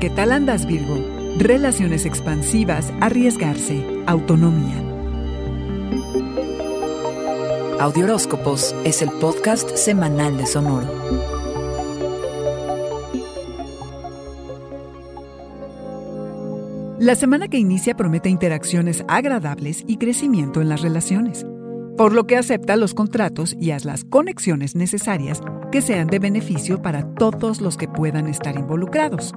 ¿Qué tal andas, Virgo? Relaciones expansivas, arriesgarse, autonomía. Audioróscopos es el podcast semanal de Sonoro. La semana que inicia promete interacciones agradables y crecimiento en las relaciones, por lo que acepta los contratos y haz las conexiones necesarias que sean de beneficio para todos los que puedan estar involucrados.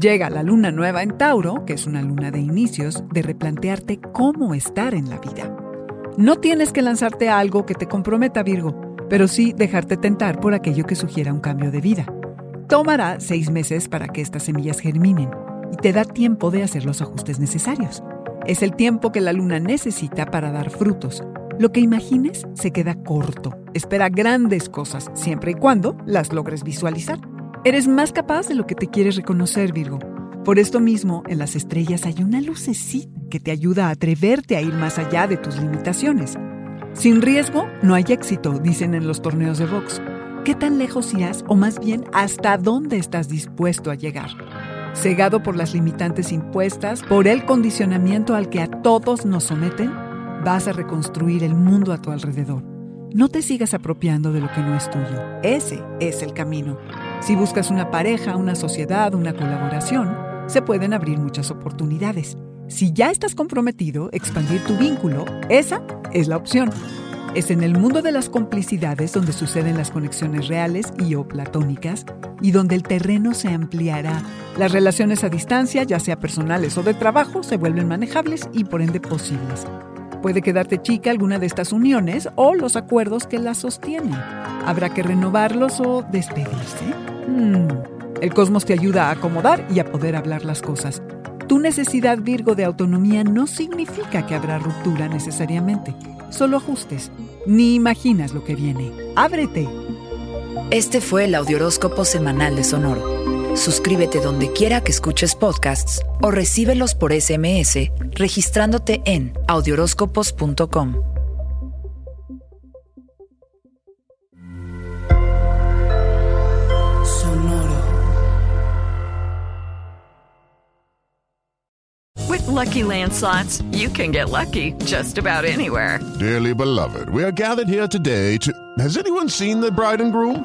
Llega la luna nueva en Tauro, que es una luna de inicios, de replantearte cómo estar en la vida. No tienes que lanzarte a algo que te comprometa, Virgo, pero sí dejarte tentar por aquello que sugiera un cambio de vida. Tomará seis meses para que estas semillas germinen y te da tiempo de hacer los ajustes necesarios. Es el tiempo que la luna necesita para dar frutos. Lo que imagines se queda corto. Espera grandes cosas siempre y cuando las logres visualizar. Eres más capaz de lo que te quieres reconocer, Virgo. Por esto mismo, en las estrellas hay una lucecita que te ayuda a atreverte a ir más allá de tus limitaciones. Sin riesgo, no hay éxito, dicen en los torneos de box. ¿Qué tan lejos irás o más bien hasta dónde estás dispuesto a llegar? Cegado por las limitantes impuestas, por el condicionamiento al que a todos nos someten, vas a reconstruir el mundo a tu alrededor. No te sigas apropiando de lo que no es tuyo. Ese es el camino. Si buscas una pareja, una sociedad, una colaboración, se pueden abrir muchas oportunidades. Si ya estás comprometido, expandir tu vínculo, esa es la opción. Es en el mundo de las complicidades donde suceden las conexiones reales y o platónicas y donde el terreno se ampliará. Las relaciones a distancia, ya sea personales o de trabajo, se vuelven manejables y por ende posibles. Puede quedarte chica alguna de estas uniones o los acuerdos que las sostienen. Habrá que renovarlos o despedirse. Hmm. El cosmos te ayuda a acomodar y a poder hablar las cosas. Tu necesidad Virgo de autonomía no significa que habrá ruptura necesariamente, solo ajustes. Ni imaginas lo que viene. Ábrete. Este fue el Audioróscopo semanal de Sonoro. Suscríbete donde quiera que escuches podcasts o recíbelos por SMS registrándote en audioróscopos.com. With Lucky Land slots, you can get lucky just about anywhere. Dearly beloved, we are gathered here today to. Has anyone seen the bride and groom?